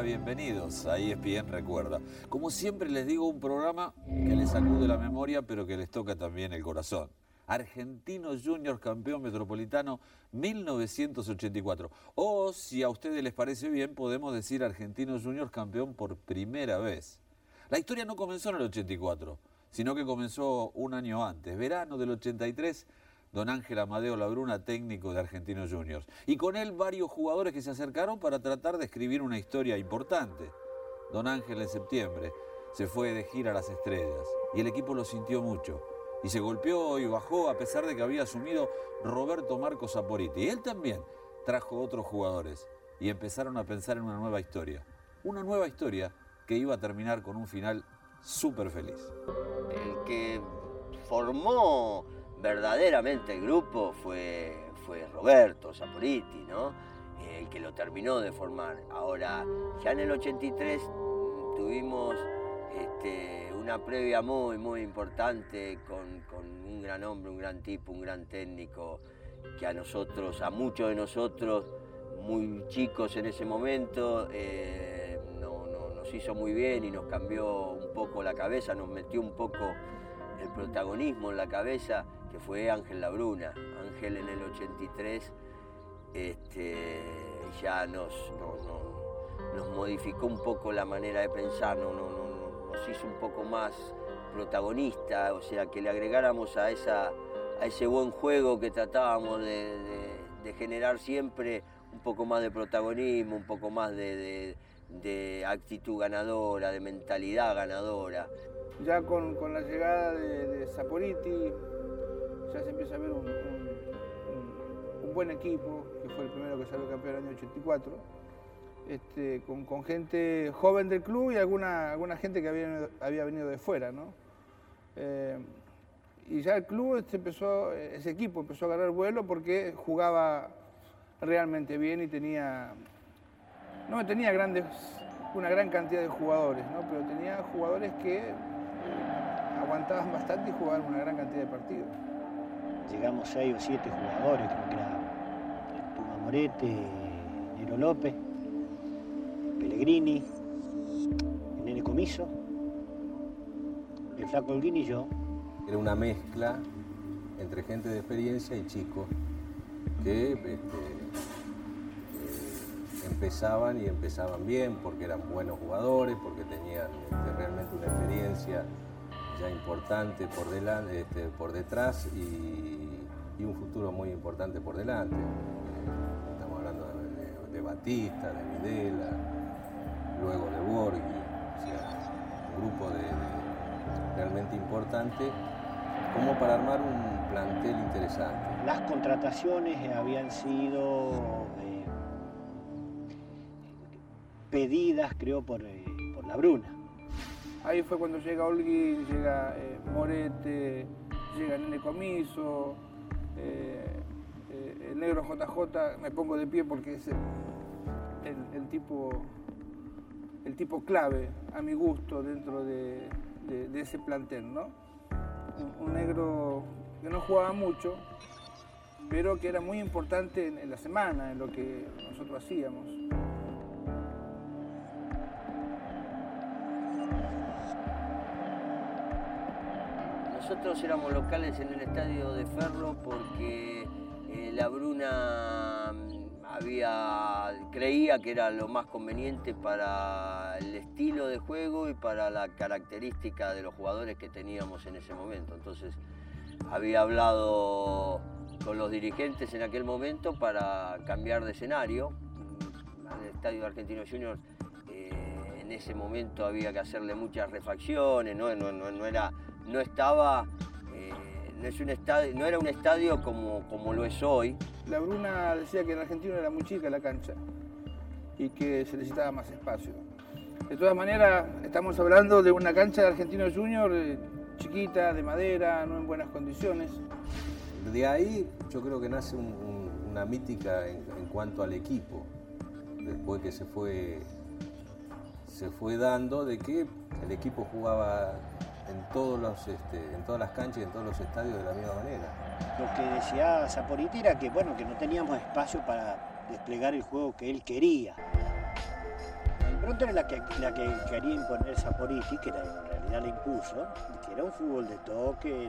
va? Bienvenidos a ESPN Recuerda. Como siempre les digo, un programa que les sacude la memoria, pero que les toca también el corazón. Argentinos Juniors campeón metropolitano 1984. O si a ustedes les parece bien, podemos decir Argentinos Juniors campeón por primera vez. La historia no comenzó en el 84, sino que comenzó un año antes, verano del 83 don Ángel Amadeo Labruna, técnico de Argentinos Juniors. Y con él varios jugadores que se acercaron para tratar de escribir una historia importante. Don Ángel en septiembre se fue de gira a las estrellas y el equipo lo sintió mucho. Y se golpeó y bajó a pesar de que había asumido Roberto Marcos Saporiti. Y él también trajo otros jugadores y empezaron a pensar en una nueva historia. Una nueva historia que iba a terminar con un final súper feliz. El que formó verdaderamente el grupo fue, fue Roberto Saporiti, ¿no? El que lo terminó de formar. Ahora, ya en el 83 tuvimos este, una previa muy, muy importante con, un gran hombre, un gran tipo, un gran técnico, que a nosotros, a muchos de nosotros, muy chicos en ese momento, eh, nos hizo muy bien y nos cambió un poco la cabeza, nos metió un poco el protagonismo en la cabeza que fue Ángel Labruna. Ángel en el 83 este, ya nos, nos modificó un poco la manera de pensar, nos hizo un poco más protagonista, o sea, que le agregáramos a, esa, a ese buen juego que tratábamos de, generar siempre un poco más de protagonismo, un poco más de, actitud ganadora, de mentalidad ganadora. Ya con, la llegada de Saporiti, ya se empieza a ver un, buen equipo, que fue el primero que salió campeón el año 84, este, con, gente joven del club y alguna, alguna gente que había, había venido de fuera. ¿no? Eh, y ya el club este, empezó, ese equipo empezó a agarrar vuelo porque jugaba realmente bien y tenía, no tenía grandes, una gran cantidad de jugadores, ¿no? pero tenía jugadores que aguantaban bastante y jugaban una gran cantidad de partidos llegamos seis o siete jugadores, creo que era Tuma Morete, Nero López, Pellegrini, el Nene Comiso, el Flaco Holguín y yo. Era una mezcla entre gente de experiencia y chicos que este, eh, empezaban y empezaban bien porque eran buenos jugadores, porque tenían este, realmente una experiencia ya importante por, delante, este, por detrás y y un futuro muy importante por delante. Estamos hablando de, Batista, de Videla, luego de Borghi, o sea, un grupo de, realmente importante como para armar un plantel interesante. Las contrataciones habían sido eh, pedidas, creo, por, eh, por la Bruna. Ahí fue cuando llega Olgui, llega eh, Morete, llega Nene Comiso, eh, eh, el negro JJ, me pongo de pie porque es el, tipo, el tipo clave a mi gusto dentro de, ese plantel, ¿no? Un, negro que no jugaba mucho, pero que era muy importante en, la semana, en lo que nosotros hacíamos. Nosotros éramos locales en el estadio de Ferro porque eh, la Bruna mm, había, creía que era lo más conveniente para el estilo de juego y para la característica de los jugadores que teníamos en ese momento. Entonces había hablado con los dirigentes en aquel momento para cambiar de escenario. El estadio Argentino Juniors en ese momento había que hacerle muchas refacciones, no, no, no era no estaba, eh, no, es un estadio, no era un estadio como, como lo es hoy. La Bruna decía que en Argentina era muy chica la cancha y que se necesitaba más espacio. De todas maneras, estamos hablando de una cancha de Argentino Junior eh, chiquita, de madera, no en buenas condiciones. De ahí yo creo que nace una mítica en, en, cuanto al equipo, después que se fue, se fue dando de que el equipo jugaba en, todos los, este, en todas las canchas y en todos los estadios de la misma manera. Lo que decía Zaporiti era que, bueno, que no teníamos espacio para desplegar el juego que él quería. impronta era la que, la que quería imponer Saporiti, que era, en realidad la impuso, que era un fútbol de toque,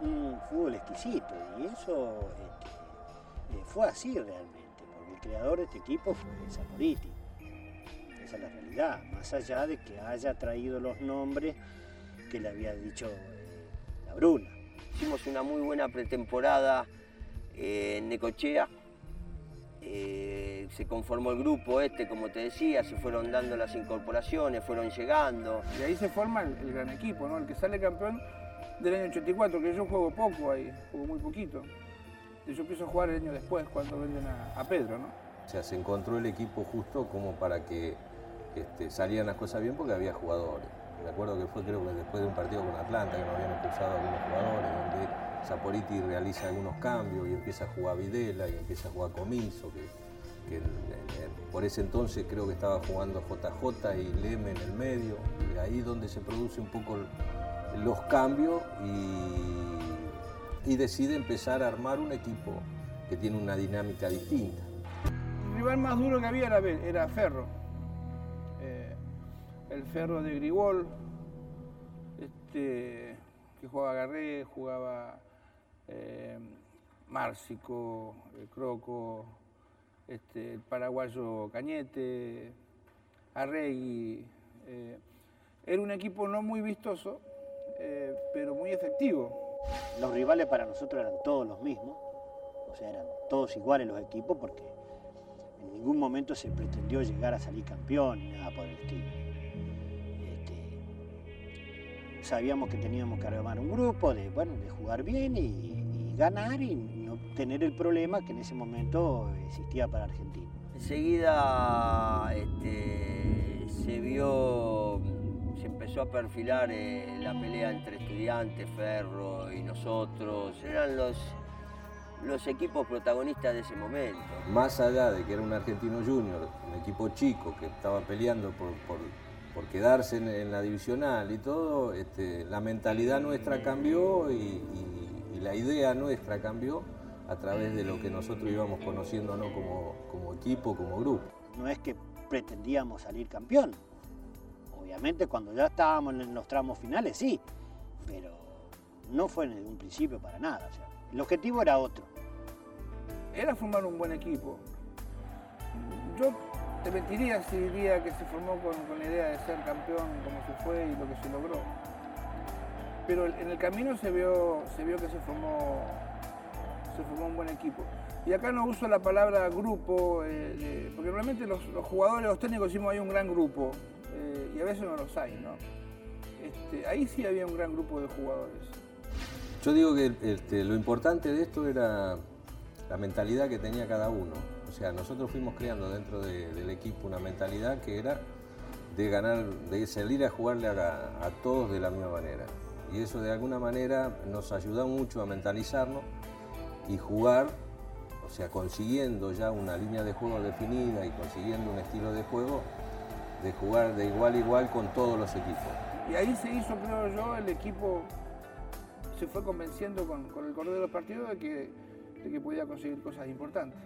un fútbol exquisito, y eso este, eh, fue así realmente, porque el creador de este equipo fue Saporiti. Esa es la realidad, más allá de que haya traído los nombres que le había dicho eh, la Bruna. Hicimos una muy buena pretemporada eh, en Necochea. Eh, se conformó el grupo este, como te decía, se fueron dando las incorporaciones, fueron llegando. Y ahí se forma el, el gran equipo, ¿no? El que sale campeón del año 84, que yo juego poco ahí, juego muy poquito. Y yo empiezo a jugar el año después, cuando venden a, a Pedro, ¿no? O sea, se encontró el equipo justo como para que este, salían las cosas bien porque había jugadores. Me acuerdo que fue creo que después de un partido con Atlanta que nos habían expulsado algunos jugadores, donde Saporiti realiza algunos cambios y empieza a jugar Videla y empieza a jugar Comiso, que, por ese entonces creo que estaba jugando JJ y Leme en el medio, y ahí donde se produce un poco los cambios y, y decide empezar a armar un equipo que tiene una dinámica distinta. El rival más duro que había era, era Ferro. Eh, el Ferro de Grigol, este, que jugaba Garré, jugaba eh, Márcico, el Croco, este, el paraguayo Cañete, Arregui. eh, era un equipo no muy vistoso, eh, pero muy efectivo. Los rivales para nosotros eran todos los mismos, o sea, eran todos iguales los equipos porque en ningún momento se pretendió llegar a salir campeón nada por el estilo. Este, sabíamos que teníamos que armar un grupo, de, bueno, de jugar bien y, y ganar y no tener el problema que en ese momento existía para Argentina. Enseguida este, se vio, se empezó a perfilar eh, la pelea entre estudiantes, Ferro y nosotros. Eran los, los equipos protagonistas de ese momento. más allá de que era un argentino junior, un equipo chico que estaba peleando por, por- por quedarse en, en la divisional y todo, este, la mentalidad nuestra cambió y, y- y la idea nuestra cambió a través de lo que nosotros íbamos conociéndonos como, como equipo, como grupo. no es que pretendíamos salir campeón. Obviamente cuando ya estábamos en los tramos finales sí, pero no fue desde un principio para nada. o sea, el objetivo era otro. Era formar un buen equipo. Yo te mentiría si diría que se formó con, con la idea de ser campeón como se fue y lo que se logró. Pero en el camino se vio, se vio que se formó, se formó un buen equipo. Y acá no uso la palabra grupo, eh, porque realmente los, los jugadores, los técnicos decimos hay un gran grupo, eh, y a veces no los hay, ¿no? Este, ahí sí había un gran grupo de jugadores. Yo digo que este, lo importante de esto era la mentalidad que tenía cada uno. O sea, nosotros fuimos creando dentro de- del equipo una mentalidad que era de ganar, de salir a jugarle a, a todos de la misma manera. Y eso de alguna manera nos ayudó mucho a mentalizarnos y jugar, o sea, consiguiendo ya una línea de juego definida y consiguiendo un estilo de juego, de jugar de igual a igual con todos los equipos. Y ahí se hizo, creo yo, el equipo se fue convenciendo con, con el correr de los partidos de que, que podía conseguir cosas importantes.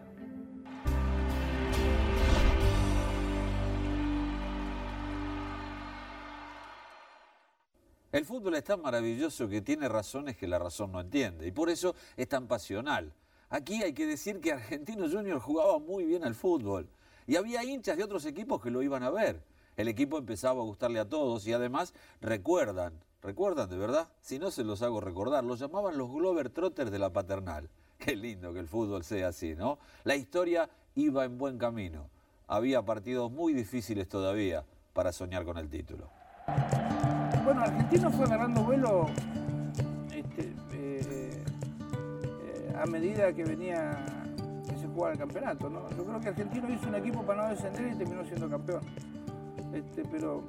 El fútbol es tan maravilloso que tiene razones que la razón no entiende y por eso es tan pasional. Aquí hay que decir que Argentino Junior jugaba muy bien al fútbol y había hinchas de otros equipos que lo iban a ver. El equipo empezaba a gustarle a todos y además recuerdan, recuerdan de verdad, si no se los hago recordar, los llamaban los Glover Trotters de la paternal. Qué lindo que el fútbol sea así, ¿no? La historia iba en buen camino. Había partidos muy difíciles todavía para soñar con el título. Bueno, Argentino fue agarrando vuelo este, eh, eh, a medida que venía que se jugaba el campeonato, ¿no? Yo creo que Argentino hizo un equipo para no descender y terminó siendo campeón. Este, pero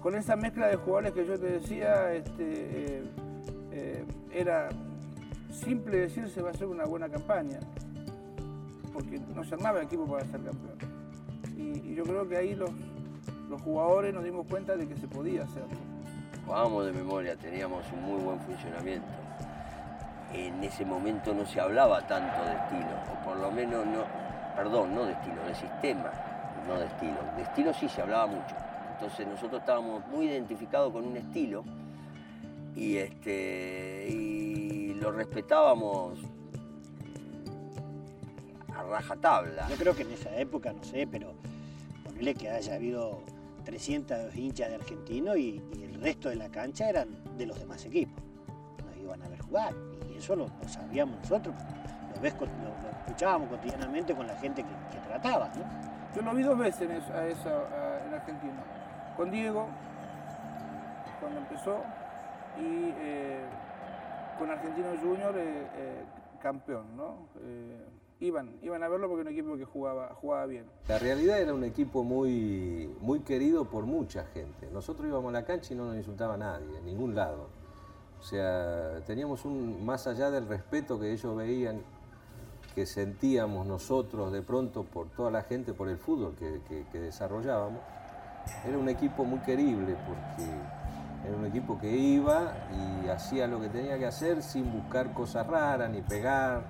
con esa mezcla de jugadores que yo te decía, este, eh, era simple decir se va a hacer una buena campaña, porque no se armaba el equipo para ser campeón. Y, yo creo que ahí los, los jugadores nos dimos cuenta de que se podía hacerlo. Jugábamos de memoria, teníamos un muy buen funcionamiento. En ese momento no se hablaba tanto de estilo, o por lo menos no, perdón, no de estilo, de sistema. no de estilo. De estilo sí se hablaba mucho. Entonces nosotros estábamos muy identificados con un estilo y, este, lo respetábamos a rajatabla. Yo creo que en esa época, no sé, pero ponerle que haya habido 300 hinchas de argentinos y, y el resto de la cancha eran de los demás equipos. Nos iban a ver jugar y eso lo, lo sabíamos nosotros, lo, ves, con- lo- lo escuchábamos cotidianamente con la gente que, que trataba, ¿no? Yo lo vi dos veces en, eso, a eso, a- en Argentina. Con Diego, cuando empezó, y eh, con Argentino Junior, eh, eh, campeón, ¿no? Eh, iban, iban a verlo porque era un equipo que jugaba, jugaba bien. La realidad era un equipo muy, muy querido por mucha gente. Nosotros íbamos a la cancha y no nos insultaba nadie, en ningún lado. O sea, teníamos un, más allá del respeto que ellos veían, que sentíamos nosotros de pronto por toda la gente, por el fútbol que desarrollábamos, era un equipo muy querible porque era un equipo que iba y hacía lo que tenía que hacer sin buscar cosas raras ni pegar.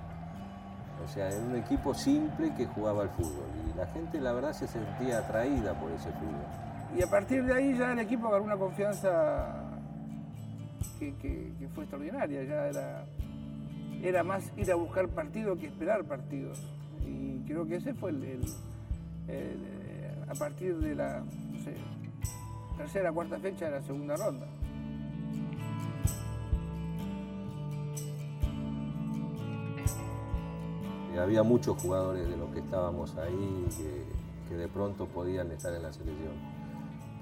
O sea, era un equipo simple que jugaba al fútbol y la gente la verdad se sentía atraída por ese fútbol. Y a partir de ahí ya el equipo agarró una confianza que, fue extraordinaria. Ya era, era más ir a buscar partidos que esperar partidos. Y creo que ese fue el, el- el- a partir de la no sé, tercera, cuarta fecha de la segunda ronda. Había muchos jugadores de los que estábamos ahí que, de pronto podían estar en la selección.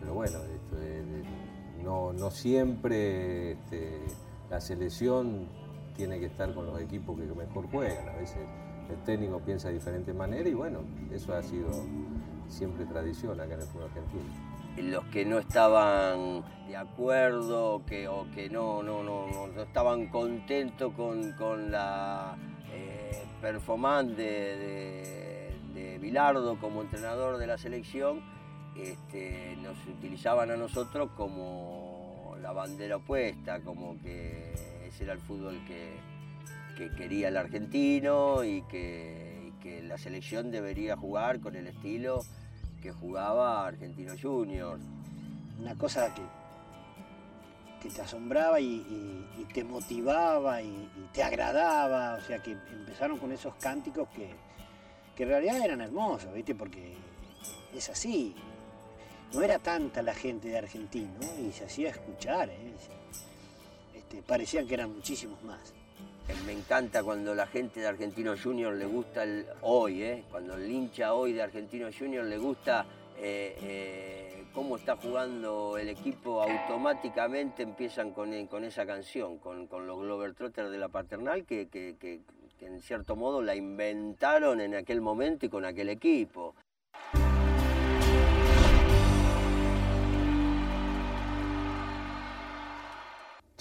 Pero bueno, no, no siempre este, la selección tiene que estar con los equipos que mejor juegan. A veces el técnico piensa de diferente manera y bueno, eso ha sido siempre tradición acá en el fútbol argentino. Los que no estaban de acuerdo que, o que no, no, no, no, estaban contentos con, con la eh, performance de Bilardo como entrenador de la selección, este, nos utilizaban a nosotros como la bandera opuesta, como que ese era el fútbol que, que quería el argentino y que, y que la selección debería jugar con el estilo que jugaba Argentino Junior. Una cosa que, que te asombraba y, te motivaba y, y te agradaba, o sea que empezaron con esos cánticos que, que en realidad eran hermosos, ¿viste? Porque es así. No era tanta la gente de Argentino y se hacía escuchar, ¿eh? Este, parecían que eran muchísimos más. Eh, Me encanta cuando la gente de Argentino Junior le gusta el hoy, ¿eh? cuando el hincha hoy de Argentino Junior le gusta eh, cómo está jugando el equipo, automáticamente empiezan con, esa canción, con, con los Globetrotters de la paternal, que en cierto modo la inventaron en aquel momento y con aquel equipo.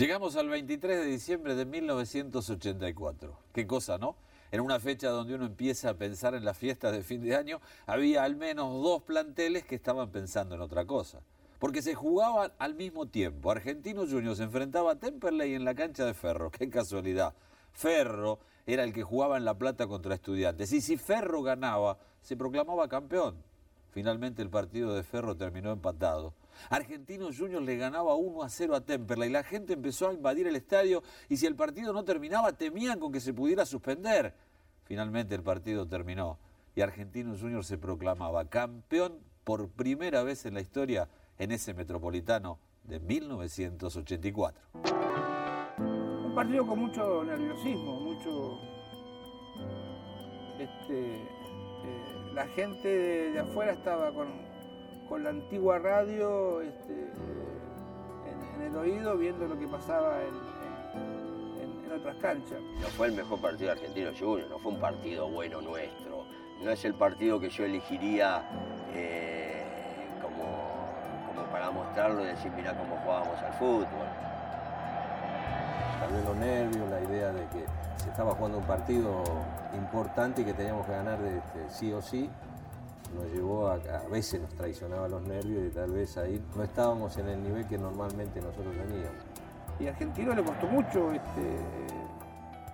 Llegamos al 23 de diciembre de 1984. Qué cosa, ¿no? En una fecha donde uno empieza a pensar en las fiestas de fin de año, había al menos dos planteles que estaban pensando en otra cosa. Porque se jugaban al mismo tiempo. Argentino Junior se enfrentaba a Temperley en la cancha de Ferro. Qué casualidad. Ferro era el que jugaba en La Plata contra Estudiantes. Y si Ferro ganaba, se proclamaba campeón. Finalmente el partido de Ferro terminó empatado. Argentino Junior le ganaba 1 a 0 a Temperley. La gente empezó a invadir el estadio y si el partido no terminaba temían con que se pudiera suspender. Finalmente el partido terminó y Argentino Junior se proclamaba campeón por primera vez en la historia en ese metropolitano de 1984. Un partido con mucho nerviosismo, mucho. Este, eh, la gente de afuera estaba con, con la antigua radio este, en, en el oído viendo lo que pasaba en, en- en otras canchas. No fue el mejor partido de Argentino Junior, no fue un partido bueno nuestro. No es el partido que yo elegiría eh, como, como para mostrarlo y decir, mirá cómo jugábamos al fútbol. Tal vez los nervios, la idea de que se estaba jugando un partido importante y que teníamos que ganar de, este, sí o sí, nos llevó a, a veces nos traicionaba los nervios y tal vez ahí no estábamos en el nivel que normalmente nosotros teníamos. Y a Argentino le costó mucho este,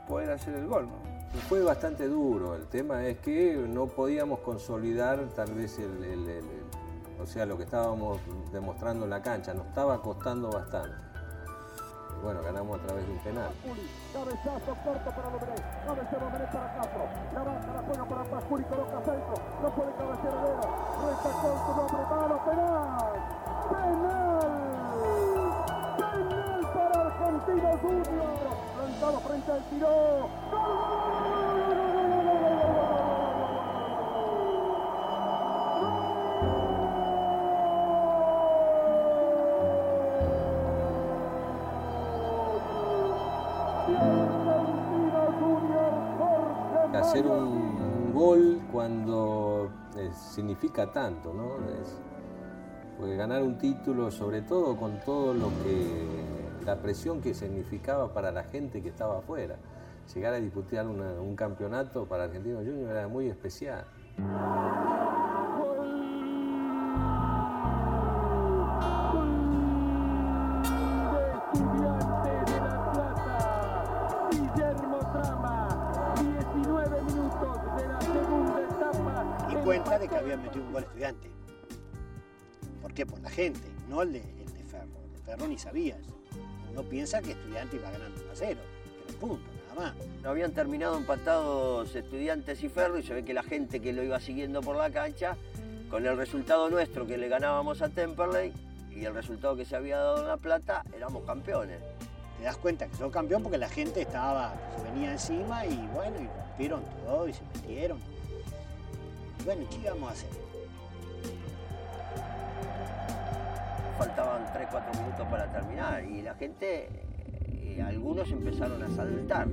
poder hacer el gol. ¿no? Fue bastante duro, el tema es que no podíamos consolidar tal vez el, el- el- el- o sea, lo que estábamos demostrando en la cancha, nos estaba costando bastante. Bueno, ganamos a través de un penal. Cabezazo corto para Domenech, cabecea Domenech para Castro, la baja, la juega para Pasculi, coloca centro, no puede cabecear Herrera, recta con su nombre, mano, penal, penal, penal para Argentino Junior, lanzado frente al tiro, ¡Gol, significa tanto, ¿no? Es- porque ganar un título, sobre todo con todo lo que, la presión que significaba para la gente que estaba afuera. Llegar a disputar un campeonato para Argentino Junior era muy especial. Que había metido un gol estudiante. ¿Por qué? Por la gente, no el de, el de Ferro. El de Ferro ni sabía eso. Uno piensa que estudiante iba ganando 1 a 0, pero punto, nada más. No habían terminado empatados estudiantes y Ferro y se ve que la gente que lo iba siguiendo por la cancha, con el resultado nuestro que le ganábamos a Temperley y el resultado que se había dado en La Plata, éramos campeones. Te das cuenta que sos campeón porque la gente estaba, se venía encima y bueno, y rompieron todo y se metieron. Bueno, ¿qué íbamos a hacer? Faltaban 3-4 minutos para terminar y la gente, eh, algunos empezaron a saltar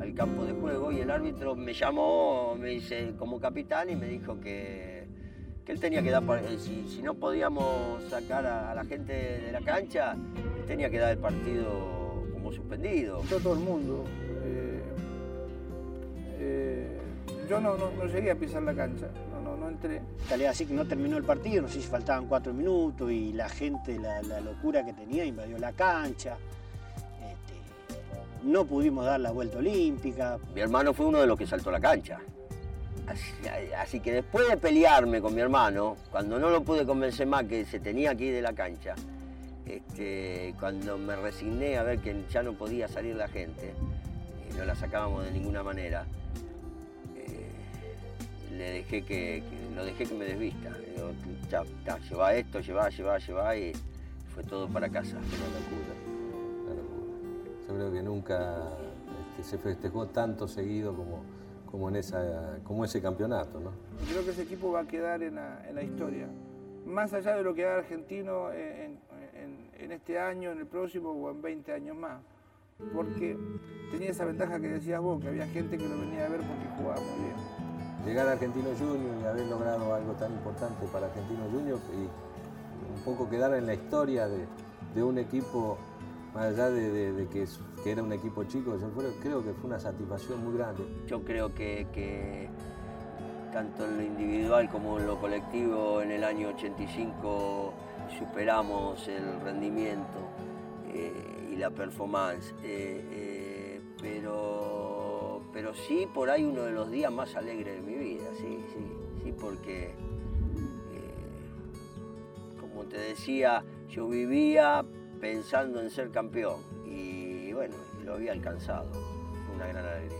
al campo de juego y el árbitro me llamó, me dice, como capitán y me dijo que, que él tenía que dar, eh, si, no podíamos sacar a, la gente de la cancha, tenía que dar el partido como suspendido. Todo el mundo. Yo no, no- no llegué a pisar la cancha, no, no, no entré. Tal vez así que no terminó el partido, no sé si faltaban cuatro minutos y la gente, la, la locura que tenía, invadió la cancha. Este, no pudimos dar la vuelta olímpica. Mi hermano fue uno de los que saltó la cancha. Así, así que después de pelearme con mi hermano, cuando no lo pude convencer más que se tenía que ir de la cancha, este, cuando me resigné a ver que ya no podía salir la gente y no la sacábamos de ninguna manera, le dejé que, que- lo dejé que me desvista. Digo, ya, ya, lleva esto, lleva, lleva, lleva y fue todo para casa. Una locura, una locura. Yo creo que nunca este, se festejó tanto seguido como, como, en esa, como ese campeonato, ¿no? Creo que ese equipo va a quedar en la, en la historia. Más allá de lo que haga Argentino en, en- en este año, en el próximo o en 20 años más. Porque tenía esa ventaja que decías vos, que había gente que lo venía a ver porque jugaba muy bien. Llegar a Argentino Junior y haber logrado algo tan importante para Argentino Junior y un poco quedar en la historia de, un equipo, más allá de, que, era un equipo chico, yo creo, que fue una satisfacción muy grande. Yo creo que, que tanto en lo individual como en lo colectivo en el año 85 superamos el rendimiento eh, y la performance. eh, eh, pero, pero sí por ahí uno de los días más alegres de mi vida, sí, sí, sí, porque eh, como te decía, yo vivía pensando en ser campeón y bueno, lo había alcanzado. Una gran alegría.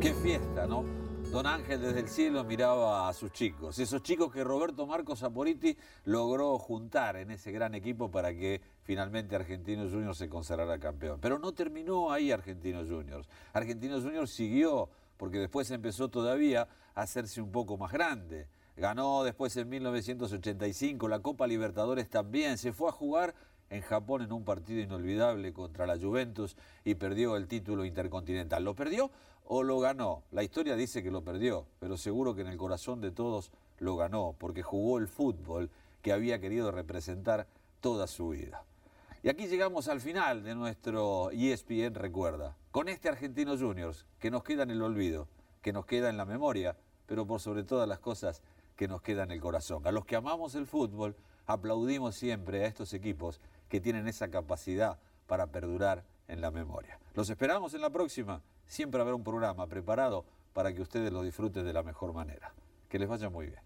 Qué fiesta, ¿no? Don Ángel desde el cielo miraba a sus chicos, esos chicos que Roberto Marcos Saporiti logró juntar en ese gran equipo para que finalmente Argentinos Juniors se consagrara campeón. Pero no terminó ahí Argentinos Juniors. Argentinos Juniors siguió, porque después empezó todavía a hacerse un poco más grande. Ganó después en 1985 la Copa Libertadores también, se fue a jugar en Japón en un partido inolvidable contra la Juventus y perdió el título intercontinental. ¿Lo perdió o lo ganó? La historia dice que lo perdió, pero seguro que en el corazón de todos lo ganó, porque jugó el fútbol que había querido representar toda su vida. Y aquí llegamos al final de nuestro ESPN Recuerda, con este Argentino Juniors que nos queda en el olvido, que nos queda en la memoria, pero por sobre todas las cosas que nos queda en el corazón. A los que amamos el fútbol, aplaudimos siempre a estos equipos que tienen esa capacidad para perdurar en la memoria. Los esperamos en la próxima. Siempre habrá un programa preparado para que ustedes lo disfruten de la mejor manera. Que les vaya muy bien.